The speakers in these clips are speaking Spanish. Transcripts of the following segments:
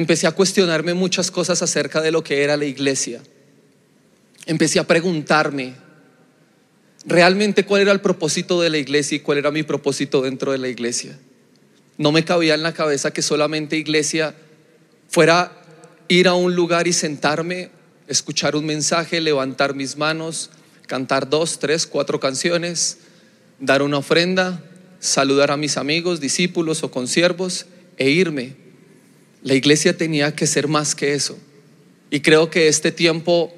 empecé a cuestionarme muchas cosas acerca de lo que era la iglesia. Empecé a preguntarme realmente cuál era el propósito de la iglesia y cuál era mi propósito dentro de la iglesia. No me cabía en la cabeza que solamente iglesia fuera ir a un lugar y sentarme, escuchar un mensaje, levantar mis manos, cantar dos, tres, cuatro canciones, dar una ofrenda, saludar a mis amigos, discípulos o consiervos e irme. La iglesia tenía que ser más que eso. Y creo que este tiempo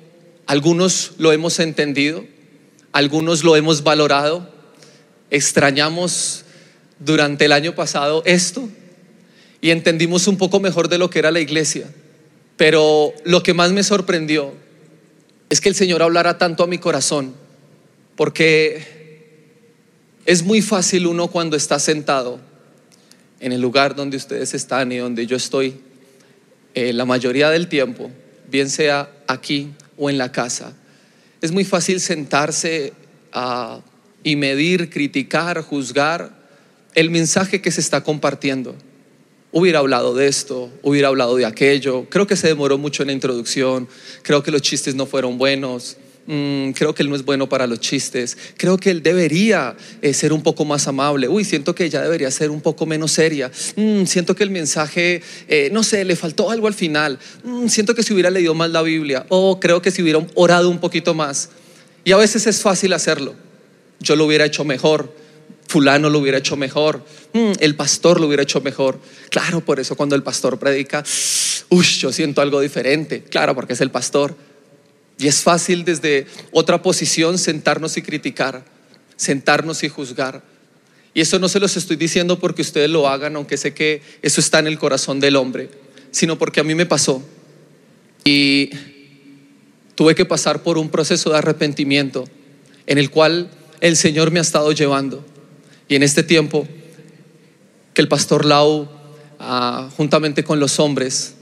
algunos lo hemos entendido, algunos lo hemos valorado, extrañamos durante el año pasado esto y entendimos un poco mejor de lo que era la iglesia. Pero lo que más me sorprendió es que el Señor hablara tanto a mi corazón, porque es muy fácil uno cuando está sentado en el lugar donde ustedes están y donde yo estoy, eh, la mayoría del tiempo, bien sea aquí o en la casa, es muy fácil sentarse y medir, criticar, juzgar el mensaje que se está compartiendo. Hubiera hablado de esto, hubiera hablado de aquello. Creo que se demoró mucho en la introducción. Creo que los chistes no fueron buenos. Mm, creo que él no es bueno para los chistes. Creo que él debería eh, ser un poco más amable. Uy, siento que ella debería ser un poco menos seria. Mm, siento que el mensaje, eh, no sé, le faltó algo al final. Mm, siento que si hubiera leído más la Biblia. O creo que si hubiera orado un poquito más. Y a veces es fácil hacerlo. Yo lo hubiera hecho mejor. Fulano lo hubiera hecho mejor. el pastor lo hubiera hecho mejor. Claro, por eso cuando el pastor predica, uy, yo siento algo diferente. Claro, porque es el pastor. Y es fácil desde otra posición sentarnos y criticar, sentarnos y juzgar. Y eso no se los estoy diciendo porque ustedes lo hagan, aunque sé que eso está en el corazón del hombre, sino porque a mí me pasó. Y tuve que pasar por un proceso de arrepentimiento en el cual el Señor me ha estado llevando. Y en este tiempo que el pastor Lau, ah, juntamente con los hombres,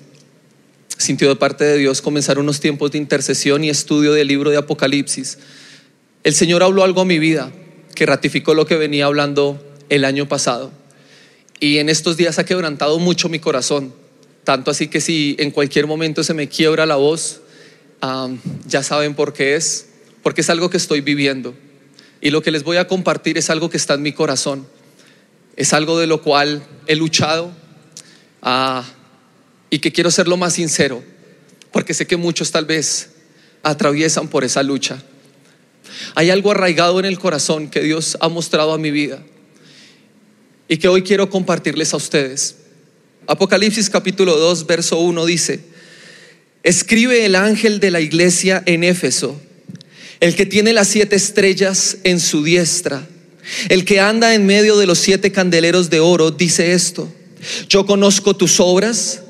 sintió de parte de Dios comenzar unos tiempos de intercesión y estudio del libro de Apocalipsis. El Señor habló algo a mi vida que ratificó lo que venía hablando el año pasado. Y en estos días ha quebrantado mucho mi corazón. Tanto así que si en cualquier momento se me quiebra la voz, ya saben por qué es. Porque es algo que estoy viviendo. Y lo que les voy a compartir es algo que está en mi corazón. Es algo de lo cual he luchado. a y que quiero ser lo más sincero, porque sé que muchos tal vez atraviesan por esa lucha. Hay algo arraigado en el corazón que Dios ha mostrado a mi vida y que hoy quiero compartirles a ustedes. Apocalipsis capítulo 2, verso 1 dice, escribe el ángel de la iglesia en Éfeso, el que tiene las siete estrellas en su diestra, el que anda en medio de los siete candeleros de oro, dice esto, yo conozco tus obras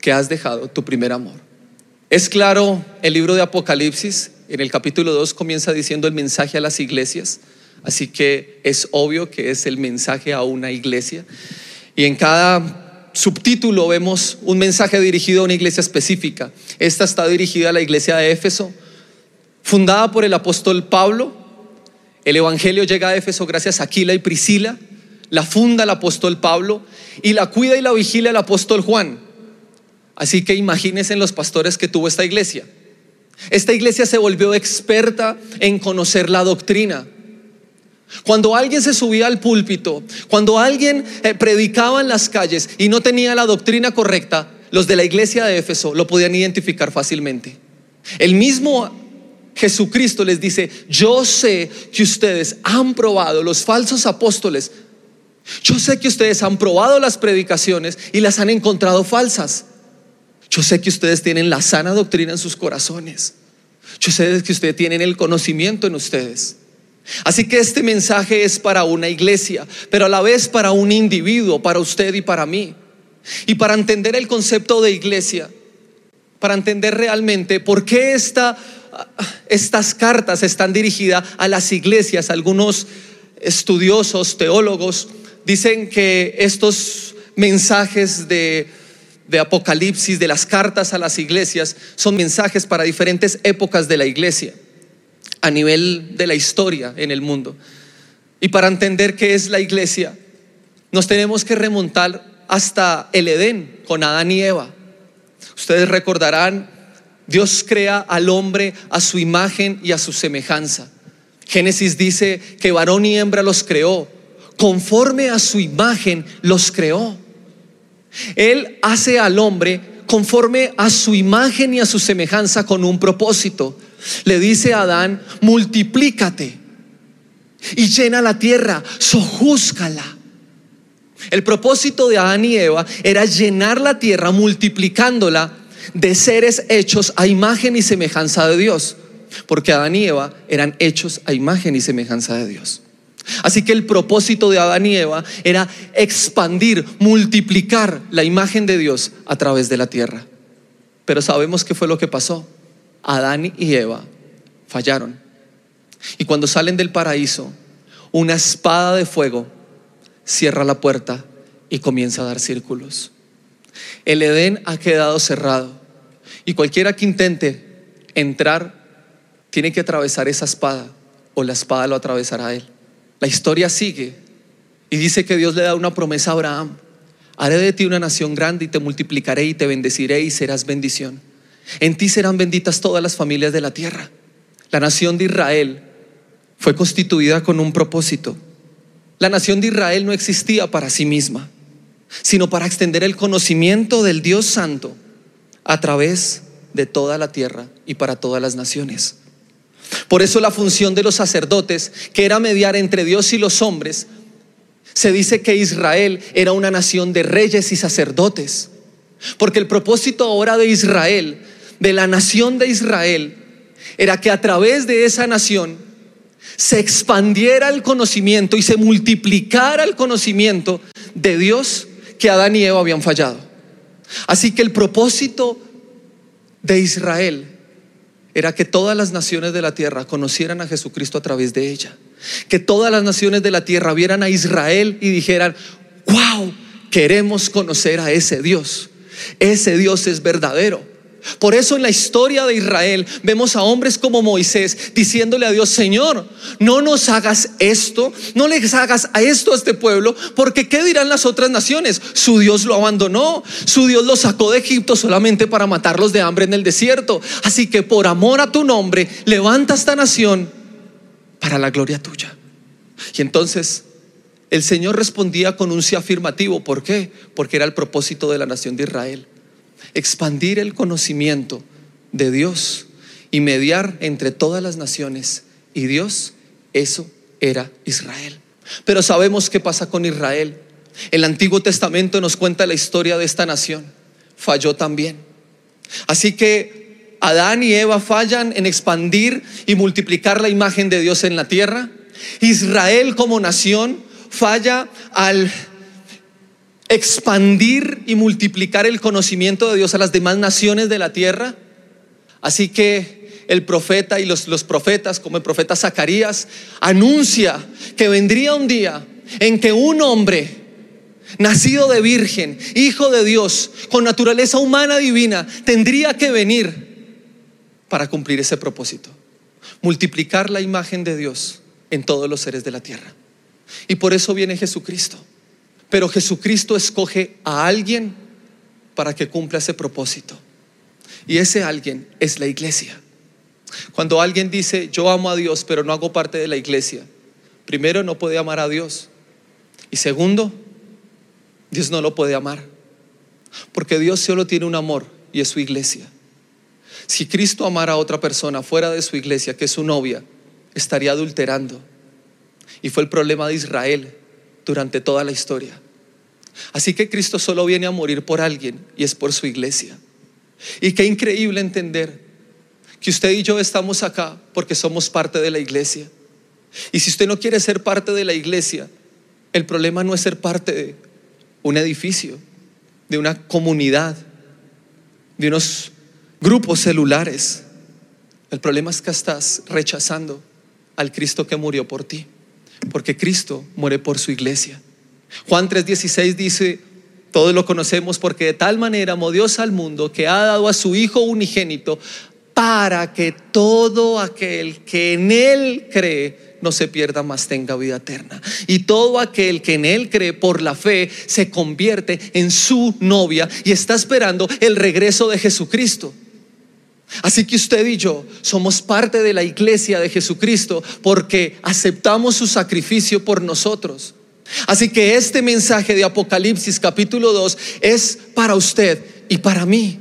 que has dejado tu primer amor. Es claro, el libro de Apocalipsis, en el capítulo 2 comienza diciendo el mensaje a las iglesias, así que es obvio que es el mensaje a una iglesia. Y en cada subtítulo vemos un mensaje dirigido a una iglesia específica. Esta está dirigida a la iglesia de Éfeso, fundada por el apóstol Pablo. El Evangelio llega a Éfeso gracias a Aquila y Priscila. La funda el apóstol Pablo y la cuida y la vigila el apóstol Juan. Así que imagínense los pastores que tuvo esta iglesia. Esta iglesia se volvió experta en conocer la doctrina. Cuando alguien se subía al púlpito, cuando alguien eh, predicaba en las calles y no tenía la doctrina correcta, los de la iglesia de Éfeso lo podían identificar fácilmente. El mismo Jesucristo les dice, yo sé que ustedes han probado los falsos apóstoles, yo sé que ustedes han probado las predicaciones y las han encontrado falsas. Yo sé que ustedes tienen la sana doctrina en sus corazones. Yo sé que ustedes tienen el conocimiento en ustedes. Así que este mensaje es para una iglesia, pero a la vez para un individuo, para usted y para mí. Y para entender el concepto de iglesia, para entender realmente por qué esta, estas cartas están dirigidas a las iglesias. Algunos estudiosos, teólogos, dicen que estos mensajes de, de Apocalipsis, de las cartas a las iglesias, son mensajes para diferentes épocas de la iglesia, a nivel de la historia en el mundo. Y para entender qué es la iglesia, nos tenemos que remontar hasta el Edén con Adán y Eva. Ustedes recordarán, Dios crea al hombre a su imagen y a su semejanza. Génesis dice que varón y hembra los creó, conforme a su imagen los creó. Él hace al hombre conforme a su imagen y a su semejanza con un propósito. Le dice a Adán, multiplícate y llena la tierra, sojúzcala. El propósito de Adán y Eva era llenar la tierra multiplicándola de seres hechos a imagen y semejanza de Dios, porque Adán y Eva eran hechos a imagen y semejanza de Dios. Así que el propósito de Adán y Eva era expandir, multiplicar la imagen de Dios a través de la tierra. Pero sabemos qué fue lo que pasó. Adán y Eva fallaron. Y cuando salen del paraíso, una espada de fuego cierra la puerta y comienza a dar círculos. El Edén ha quedado cerrado y cualquiera que intente entrar tiene que atravesar esa espada o la espada lo atravesará a él. La historia sigue y dice que Dios le da una promesa a Abraham. Haré de ti una nación grande y te multiplicaré y te bendeciré y serás bendición. En ti serán benditas todas las familias de la tierra. La nación de Israel fue constituida con un propósito la nación de Israel no existía para sí misma, sino para extender el conocimiento del Dios Santo a través de toda la tierra y para todas las naciones. Por eso la función de los sacerdotes, que era mediar entre Dios y los hombres, se dice que Israel era una nación de reyes y sacerdotes. Porque el propósito ahora de Israel, de la nación de Israel, era que a través de esa nación se expandiera el conocimiento y se multiplicara el conocimiento de Dios que Adán y Eva habían fallado. Así que el propósito de Israel era que todas las naciones de la tierra conocieran a Jesucristo a través de ella. Que todas las naciones de la tierra vieran a Israel y dijeran, wow, queremos conocer a ese Dios. Ese Dios es verdadero. Por eso en la historia de Israel vemos a hombres como Moisés diciéndole a Dios, Señor, no nos hagas esto, no les hagas a esto a este pueblo, porque ¿qué dirán las otras naciones? Su Dios lo abandonó, su Dios lo sacó de Egipto solamente para matarlos de hambre en el desierto. Así que por amor a tu nombre, levanta esta nación para la gloria tuya. Y entonces el Señor respondía con un sí afirmativo. ¿Por qué? Porque era el propósito de la nación de Israel expandir el conocimiento de Dios y mediar entre todas las naciones y Dios, eso era Israel. Pero sabemos qué pasa con Israel. El Antiguo Testamento nos cuenta la historia de esta nación. Falló también. Así que Adán y Eva fallan en expandir y multiplicar la imagen de Dios en la tierra. Israel como nación falla al expandir y multiplicar el conocimiento de Dios a las demás naciones de la tierra. Así que el profeta y los, los profetas, como el profeta Zacarías, anuncia que vendría un día en que un hombre nacido de virgen, hijo de Dios, con naturaleza humana divina, tendría que venir para cumplir ese propósito, multiplicar la imagen de Dios en todos los seres de la tierra. Y por eso viene Jesucristo. Pero Jesucristo escoge a alguien para que cumpla ese propósito. Y ese alguien es la iglesia. Cuando alguien dice, yo amo a Dios, pero no hago parte de la iglesia, primero no puede amar a Dios. Y segundo, Dios no lo puede amar. Porque Dios solo tiene un amor y es su iglesia. Si Cristo amara a otra persona fuera de su iglesia, que es su novia, estaría adulterando. Y fue el problema de Israel durante toda la historia. Así que Cristo solo viene a morir por alguien y es por su iglesia. Y qué increíble entender que usted y yo estamos acá porque somos parte de la iglesia. Y si usted no quiere ser parte de la iglesia, el problema no es ser parte de un edificio, de una comunidad, de unos grupos celulares. El problema es que estás rechazando al Cristo que murió por ti, porque Cristo muere por su iglesia. Juan 3:16 dice, todos lo conocemos porque de tal manera amó Dios al mundo que ha dado a su Hijo unigénito para que todo aquel que en Él cree no se pierda más, tenga vida eterna. Y todo aquel que en Él cree por la fe se convierte en su novia y está esperando el regreso de Jesucristo. Así que usted y yo somos parte de la iglesia de Jesucristo porque aceptamos su sacrificio por nosotros. Así que este mensaje de Apocalipsis capítulo 2 es para usted y para mí.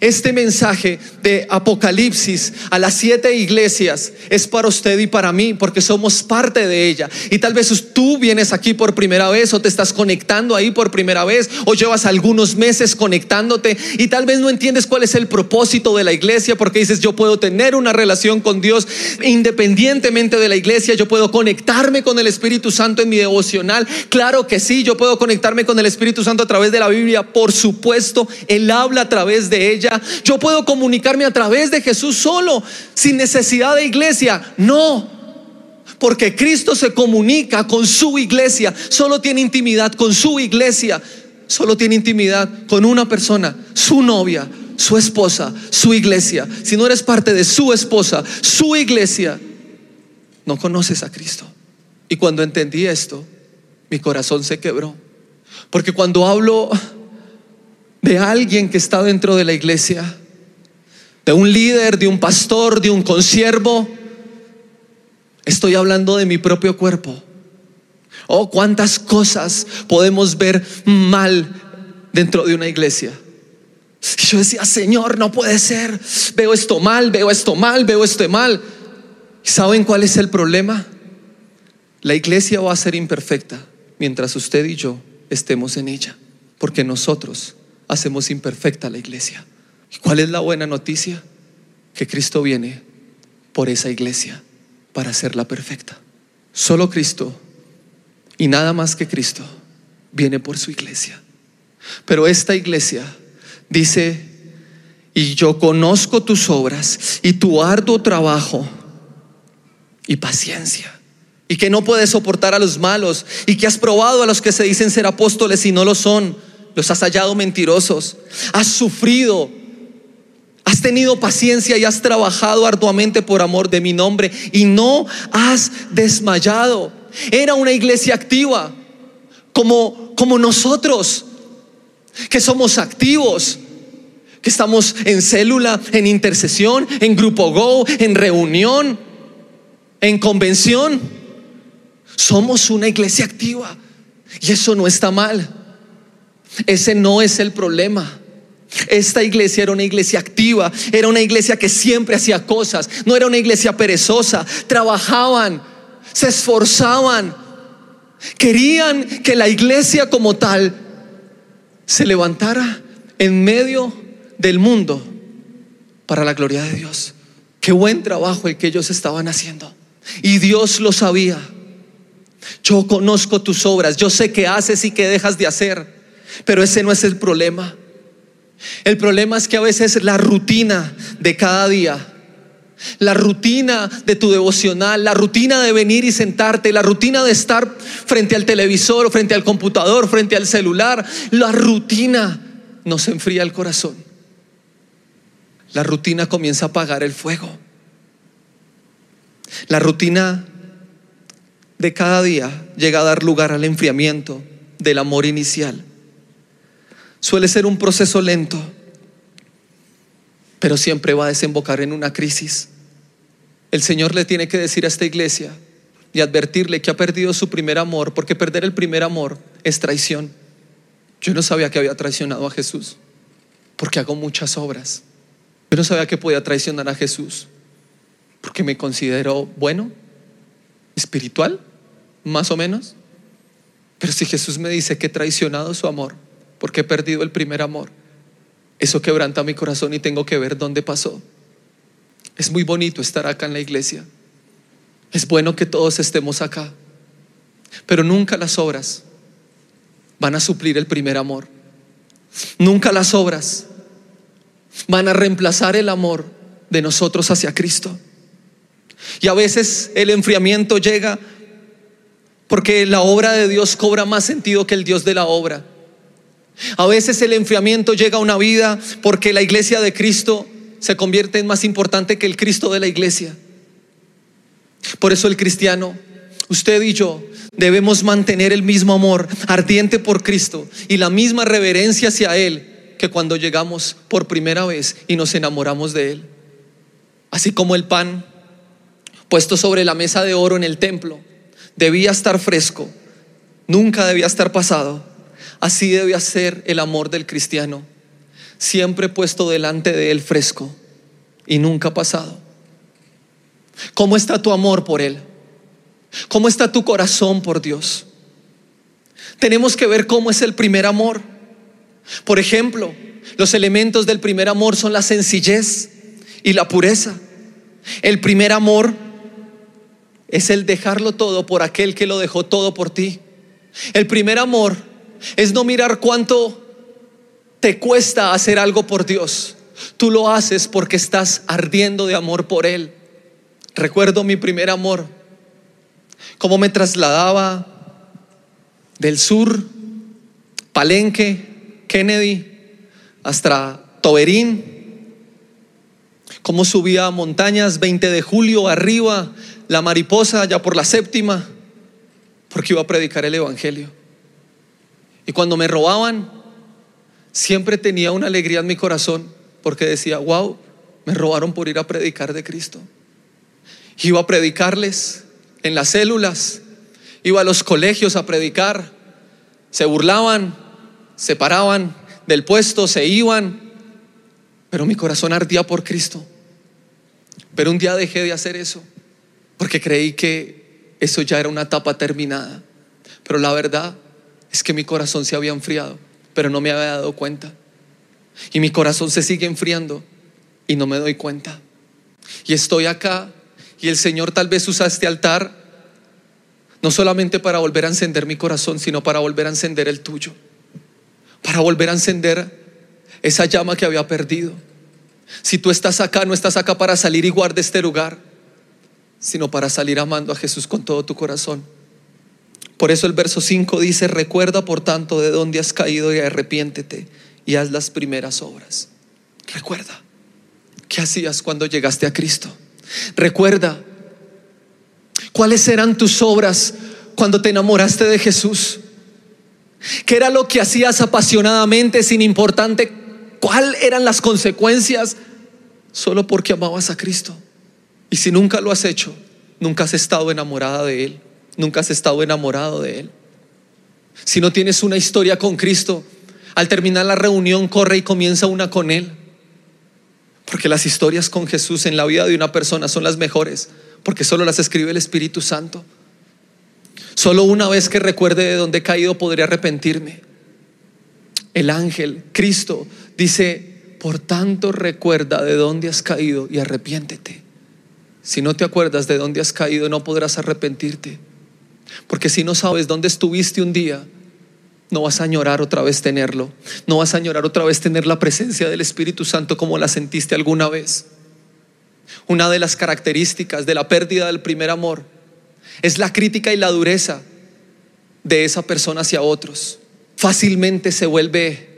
Este mensaje de Apocalipsis a las siete iglesias es para usted y para mí porque somos parte de ella. Y tal vez tú vienes aquí por primera vez o te estás conectando ahí por primera vez o llevas algunos meses conectándote y tal vez no entiendes cuál es el propósito de la iglesia porque dices yo puedo tener una relación con Dios independientemente de la iglesia, yo puedo conectarme con el Espíritu Santo en mi devocional. Claro que sí, yo puedo conectarme con el Espíritu Santo a través de la Biblia. Por supuesto, Él habla a través ella. Yo puedo comunicarme a través de Jesús solo, sin necesidad de iglesia. No. Porque Cristo se comunica con su iglesia, solo tiene intimidad con su iglesia, solo tiene intimidad con una persona, su novia, su esposa, su iglesia. Si no eres parte de su esposa, su iglesia, no conoces a Cristo. Y cuando entendí esto, mi corazón se quebró. Porque cuando hablo de alguien que está dentro de la iglesia, de un líder, de un pastor, de un consiervo. Estoy hablando de mi propio cuerpo. Oh, cuántas cosas podemos ver mal dentro de una iglesia. Y yo decía, Señor, no puede ser. Veo esto mal, veo esto mal, veo esto mal. ¿Y saben cuál es el problema? La iglesia va a ser imperfecta mientras usted y yo estemos en ella, porque nosotros hacemos imperfecta la iglesia. ¿Y cuál es la buena noticia? Que Cristo viene por esa iglesia para hacerla perfecta. Solo Cristo y nada más que Cristo viene por su iglesia. Pero esta iglesia dice, y yo conozco tus obras y tu arduo trabajo y paciencia. Y que no puedes soportar a los malos y que has probado a los que se dicen ser apóstoles y no lo son los has hallado mentirosos, has sufrido, has tenido paciencia y has trabajado arduamente por amor de mi nombre y no has desmayado. Era una iglesia activa, como, como nosotros, que somos activos, que estamos en célula, en intercesión, en grupo Go, en reunión, en convención. Somos una iglesia activa y eso no está mal. Ese no es el problema. Esta iglesia era una iglesia activa, era una iglesia que siempre hacía cosas, no era una iglesia perezosa, trabajaban, se esforzaban, querían que la iglesia como tal se levantara en medio del mundo para la gloria de Dios. Qué buen trabajo el que ellos estaban haciendo. Y Dios lo sabía. Yo conozco tus obras, yo sé qué haces y qué dejas de hacer. Pero ese no es el problema. El problema es que a veces la rutina de cada día, la rutina de tu devocional, la rutina de venir y sentarte, la rutina de estar frente al televisor frente al computador, frente al celular, la rutina nos enfría el corazón. La rutina comienza a apagar el fuego. La rutina de cada día llega a dar lugar al enfriamiento del amor inicial suele ser un proceso lento, pero siempre va a desembocar en una crisis. El Señor le tiene que decir a esta iglesia y advertirle que ha perdido su primer amor, porque perder el primer amor es traición. Yo no sabía que había traicionado a Jesús, porque hago muchas obras. Yo no sabía que podía traicionar a Jesús, porque me considero bueno, espiritual, más o menos. Pero si Jesús me dice que he traicionado su amor, porque he perdido el primer amor. Eso quebranta mi corazón y tengo que ver dónde pasó. Es muy bonito estar acá en la iglesia. Es bueno que todos estemos acá. Pero nunca las obras van a suplir el primer amor. Nunca las obras van a reemplazar el amor de nosotros hacia Cristo. Y a veces el enfriamiento llega porque la obra de Dios cobra más sentido que el Dios de la obra. A veces el enfriamiento llega a una vida porque la iglesia de Cristo se convierte en más importante que el Cristo de la iglesia. Por eso el cristiano, usted y yo, debemos mantener el mismo amor ardiente por Cristo y la misma reverencia hacia Él que cuando llegamos por primera vez y nos enamoramos de Él. Así como el pan puesto sobre la mesa de oro en el templo debía estar fresco, nunca debía estar pasado. Así debía ser el amor del cristiano, siempre puesto delante de Él fresco y nunca pasado. ¿Cómo está tu amor por Él? ¿Cómo está tu corazón por Dios? Tenemos que ver cómo es el primer amor. Por ejemplo, los elementos del primer amor son la sencillez y la pureza. El primer amor es el dejarlo todo por aquel que lo dejó todo por ti. El primer amor es no mirar cuánto te cuesta hacer algo por Dios. Tú lo haces porque estás ardiendo de amor por Él. Recuerdo mi primer amor, cómo me trasladaba del sur, Palenque, Kennedy, hasta Toberín, cómo subía a montañas 20 de julio arriba, la mariposa ya por la séptima, porque iba a predicar el Evangelio. Y cuando me robaban, siempre tenía una alegría en mi corazón, porque decía, wow, me robaron por ir a predicar de Cristo. Iba a predicarles en las células, iba a los colegios a predicar, se burlaban, se paraban del puesto, se iban, pero mi corazón ardía por Cristo. Pero un día dejé de hacer eso, porque creí que eso ya era una etapa terminada. Pero la verdad es que mi corazón se había enfriado, pero no me había dado cuenta. Y mi corazón se sigue enfriando y no me doy cuenta. Y estoy acá y el Señor tal vez usa este altar no solamente para volver a encender mi corazón, sino para volver a encender el tuyo. Para volver a encender esa llama que había perdido. Si tú estás acá, no estás acá para salir y guardar este lugar, sino para salir amando a Jesús con todo tu corazón. Por eso el verso 5 dice, recuerda por tanto de dónde has caído y arrepiéntete y haz las primeras obras. Recuerda, ¿qué hacías cuando llegaste a Cristo? Recuerda cuáles eran tus obras cuando te enamoraste de Jesús. ¿Qué era lo que hacías apasionadamente sin importante cuáles eran las consecuencias solo porque amabas a Cristo? Y si nunca lo has hecho, nunca has estado enamorada de Él, nunca has estado enamorado de Él. Si no tienes una historia con Cristo, al terminar la reunión corre y comienza una con Él. Porque las historias con Jesús en la vida de una persona son las mejores, porque solo las escribe el Espíritu Santo. Solo una vez que recuerde de dónde he caído podré arrepentirme. El ángel, Cristo, dice, por tanto recuerda de dónde has caído y arrepiéntete. Si no te acuerdas de dónde has caído, no podrás arrepentirte. Porque si no sabes dónde estuviste un día, no vas a añorar otra vez tenerlo. No vas a añorar otra vez tener la presencia del Espíritu Santo como la sentiste alguna vez. Una de las características de la pérdida del primer amor es la crítica y la dureza de esa persona hacia otros. Fácilmente se vuelve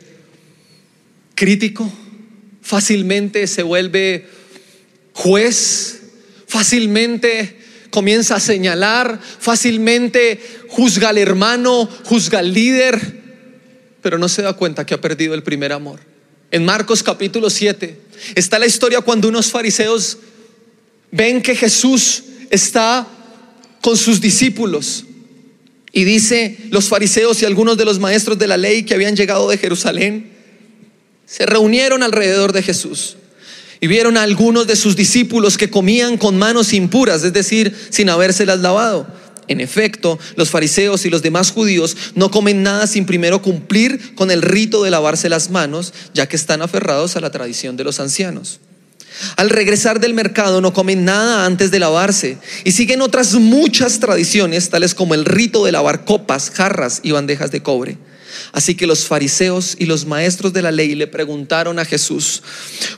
crítico, fácilmente se vuelve juez, fácilmente comienza a señalar, fácilmente juzga al hermano, juzga al líder, pero no se da cuenta que ha perdido el primer amor. En Marcos capítulo 7 está la historia cuando unos fariseos ven que Jesús está con sus discípulos. Y dice, los fariseos y algunos de los maestros de la ley que habían llegado de Jerusalén, se reunieron alrededor de Jesús y vieron a algunos de sus discípulos que comían con manos impuras, es decir, sin habérselas lavado. En efecto, los fariseos y los demás judíos no comen nada sin primero cumplir con el rito de lavarse las manos, ya que están aferrados a la tradición de los ancianos. Al regresar del mercado no comen nada antes de lavarse y siguen otras muchas tradiciones, tales como el rito de lavar copas, jarras y bandejas de cobre. Así que los fariseos y los maestros de la ley le preguntaron a Jesús,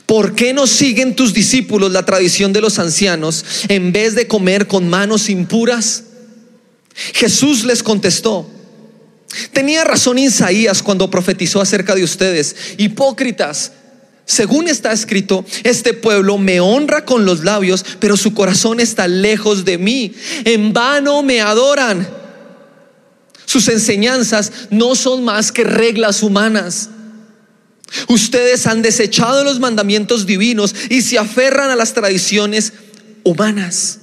¿por qué no siguen tus discípulos la tradición de los ancianos en vez de comer con manos impuras? Jesús les contestó, tenía razón Isaías cuando profetizó acerca de ustedes, hipócritas. Según está escrito, este pueblo me honra con los labios, pero su corazón está lejos de mí. En vano me adoran sus enseñanzas no son más que reglas humanas. Ustedes han desechado los mandamientos divinos y se aferran a las tradiciones humanas.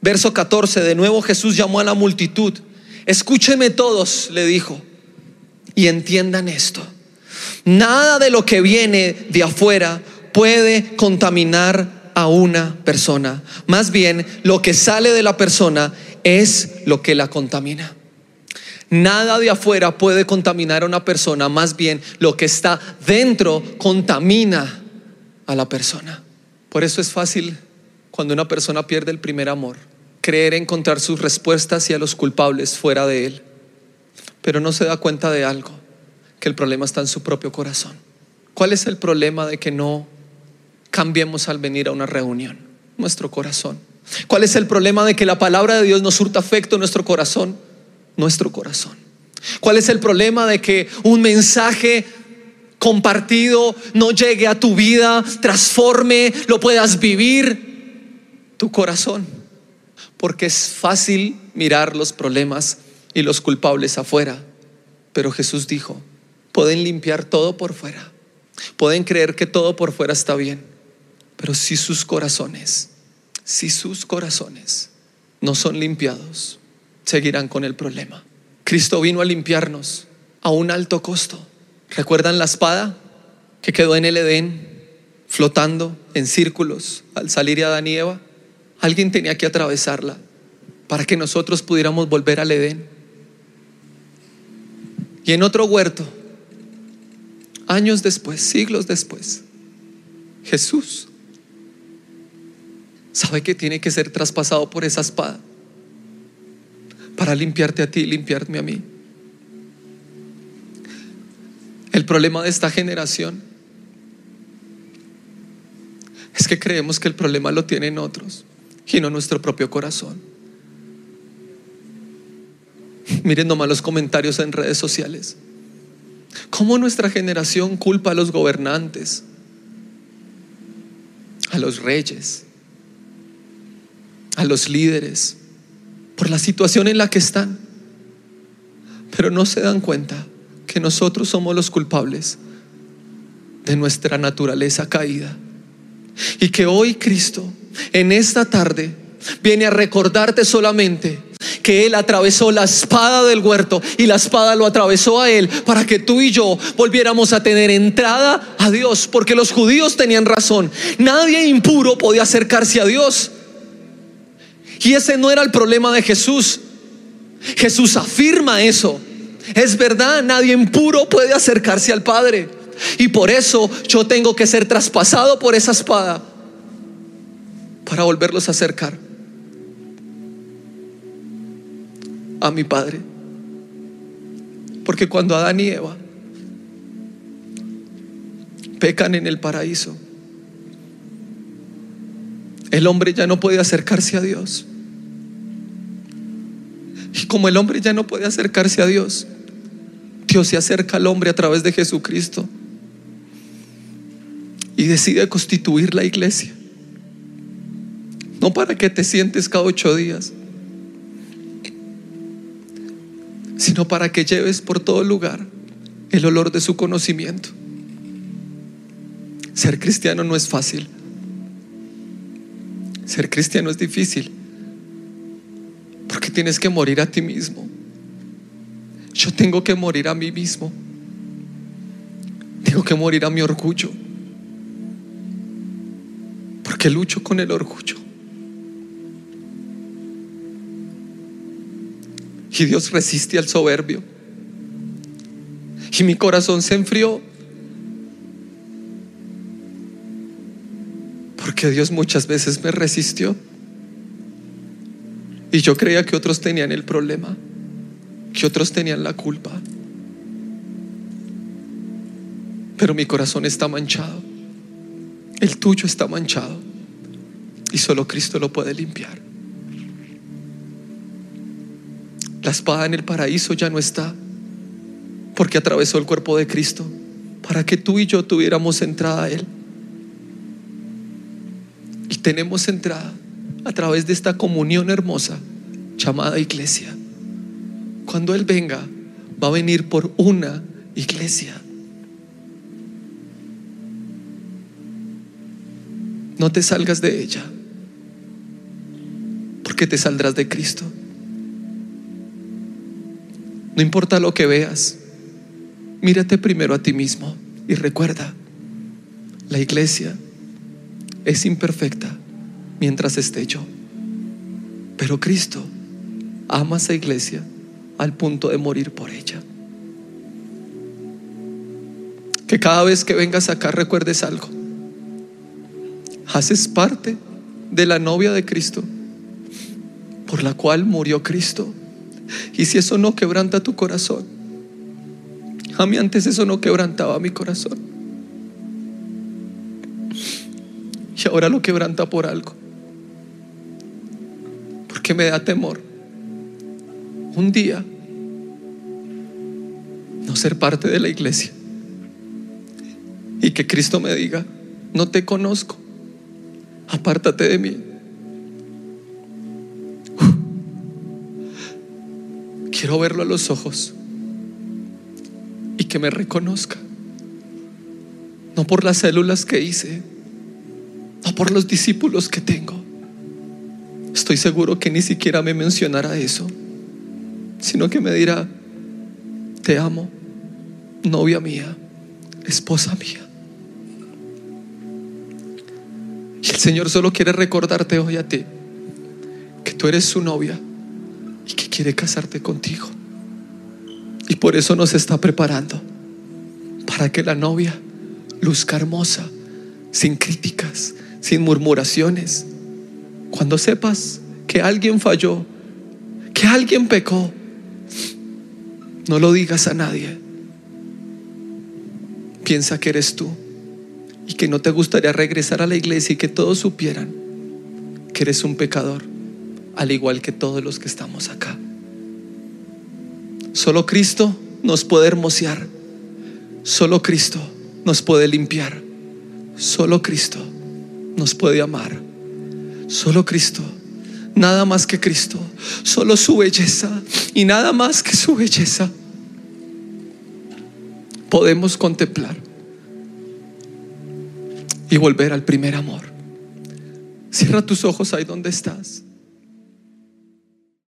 Verso 14, de nuevo Jesús llamó a la multitud. Escúchenme todos, le dijo, y entiendan esto. Nada de lo que viene de afuera puede contaminar a una persona. Más bien, lo que sale de la persona es lo que la contamina. Nada de afuera puede contaminar a una persona, más bien lo que está dentro contamina a la persona. Por eso es fácil cuando una persona pierde el primer amor, creer encontrar sus respuestas y a los culpables fuera de él, pero no se da cuenta de algo, que el problema está en su propio corazón. ¿Cuál es el problema de que no cambiemos al venir a una reunión? Nuestro corazón. ¿Cuál es el problema de que la palabra de Dios nos surta afecto en nuestro corazón? Nuestro corazón. ¿Cuál es el problema de que un mensaje compartido no llegue a tu vida, transforme, lo puedas vivir? Tu corazón. Porque es fácil mirar los problemas y los culpables afuera. Pero Jesús dijo, pueden limpiar todo por fuera. Pueden creer que todo por fuera está bien. Pero si sus corazones, si sus corazones no son limpiados, seguirán con el problema. Cristo vino a limpiarnos a un alto costo. ¿Recuerdan la espada que quedó en el Edén flotando en círculos al salir Adán y Eva? Alguien tenía que atravesarla para que nosotros pudiéramos volver al Edén. Y en otro huerto, años después, siglos después, Jesús sabe que tiene que ser traspasado por esa espada para limpiarte a ti limpiarme a mí. El problema de esta generación es que creemos que el problema lo tienen otros y no nuestro propio corazón. Miren nomás los comentarios en redes sociales. ¿Cómo nuestra generación culpa a los gobernantes, a los reyes, a los líderes? Por la situación en la que están. Pero no se dan cuenta que nosotros somos los culpables de nuestra naturaleza caída. Y que hoy Cristo, en esta tarde, viene a recordarte solamente que Él atravesó la espada del huerto y la espada lo atravesó a Él para que tú y yo volviéramos a tener entrada a Dios, porque los judíos tenían razón. Nadie impuro podía acercarse a Dios. Y ese no era el problema de Jesús. Jesús afirma eso. Es verdad, nadie impuro puede acercarse al Padre. Y por eso yo tengo que ser traspasado por esa espada para volverlos a acercar a mi Padre. Porque cuando Adán y Eva pecan en el paraíso, el hombre ya no puede acercarse a Dios. Como el hombre ya no puede acercarse a Dios, Dios se acerca al hombre a través de Jesucristo y decide constituir la iglesia. No para que te sientes cada ocho días, sino para que lleves por todo lugar el olor de su conocimiento. Ser cristiano no es fácil. Ser cristiano es difícil tienes que morir a ti mismo. Yo tengo que morir a mí mismo. Tengo que morir a mi orgullo. Porque lucho con el orgullo. Y Dios resiste al soberbio. Y mi corazón se enfrió. Porque Dios muchas veces me resistió. Y yo creía que otros tenían el problema, que otros tenían la culpa. pero mi corazón está manchado. El tuyo está manchado. Y solo Cristo lo puede limpiar. La espada en el paraíso ya no está, porque atravesó el cuerpo de Cristo, para que tú y yo tuviéramos entrada a Él. Y tenemos entrada a través de esta comunión hermosa llamada iglesia. Cuando Él venga, va a venir por una iglesia. No te salgas de ella, porque te saldrás de Cristo. No importa lo que veas, mírate primero a ti mismo y recuerda, la iglesia es imperfecta mientras esté yo, pero Cristo ama a esa iglesia al punto de morir por ella. Que cada vez que vengas acá recuerdes algo. Haces parte de la novia de Cristo por la cual murió Cristo. Y si eso no quebranta tu corazón, a mí antes eso no quebrantaba mi corazón. Y ahora lo quebranta por algo. Porque me da temor. Un día no ser parte de la iglesia. Y que Cristo me diga, no te conozco, apártate de mí. Quiero verlo a los ojos y que me reconozca. No por las células que hice, no por los discípulos que tengo. Estoy seguro que ni siquiera me mencionará eso, sino que me dirá, te amo, novia mía, esposa mía. Y el Señor solo quiere recordarte hoy a ti que tú eres su novia y que quiere casarte contigo. Y por eso nos está preparando para que la novia luzca hermosa, sin críticas, sin murmuraciones. Cuando sepas que alguien falló, que alguien pecó, no lo digas a nadie. Piensa que eres tú y que no te gustaría regresar a la iglesia y que todos supieran que eres un pecador al igual que todos los que estamos acá. Solo Cristo nos puede hermosear. Solo Cristo nos puede limpiar. Solo Cristo nos puede amar. Solo Cristo. Nada más que Cristo. Solo su belleza. Y nada más que su belleza. Podemos contemplar. Y volver al primer amor. Cierra tus ojos ahí donde estás.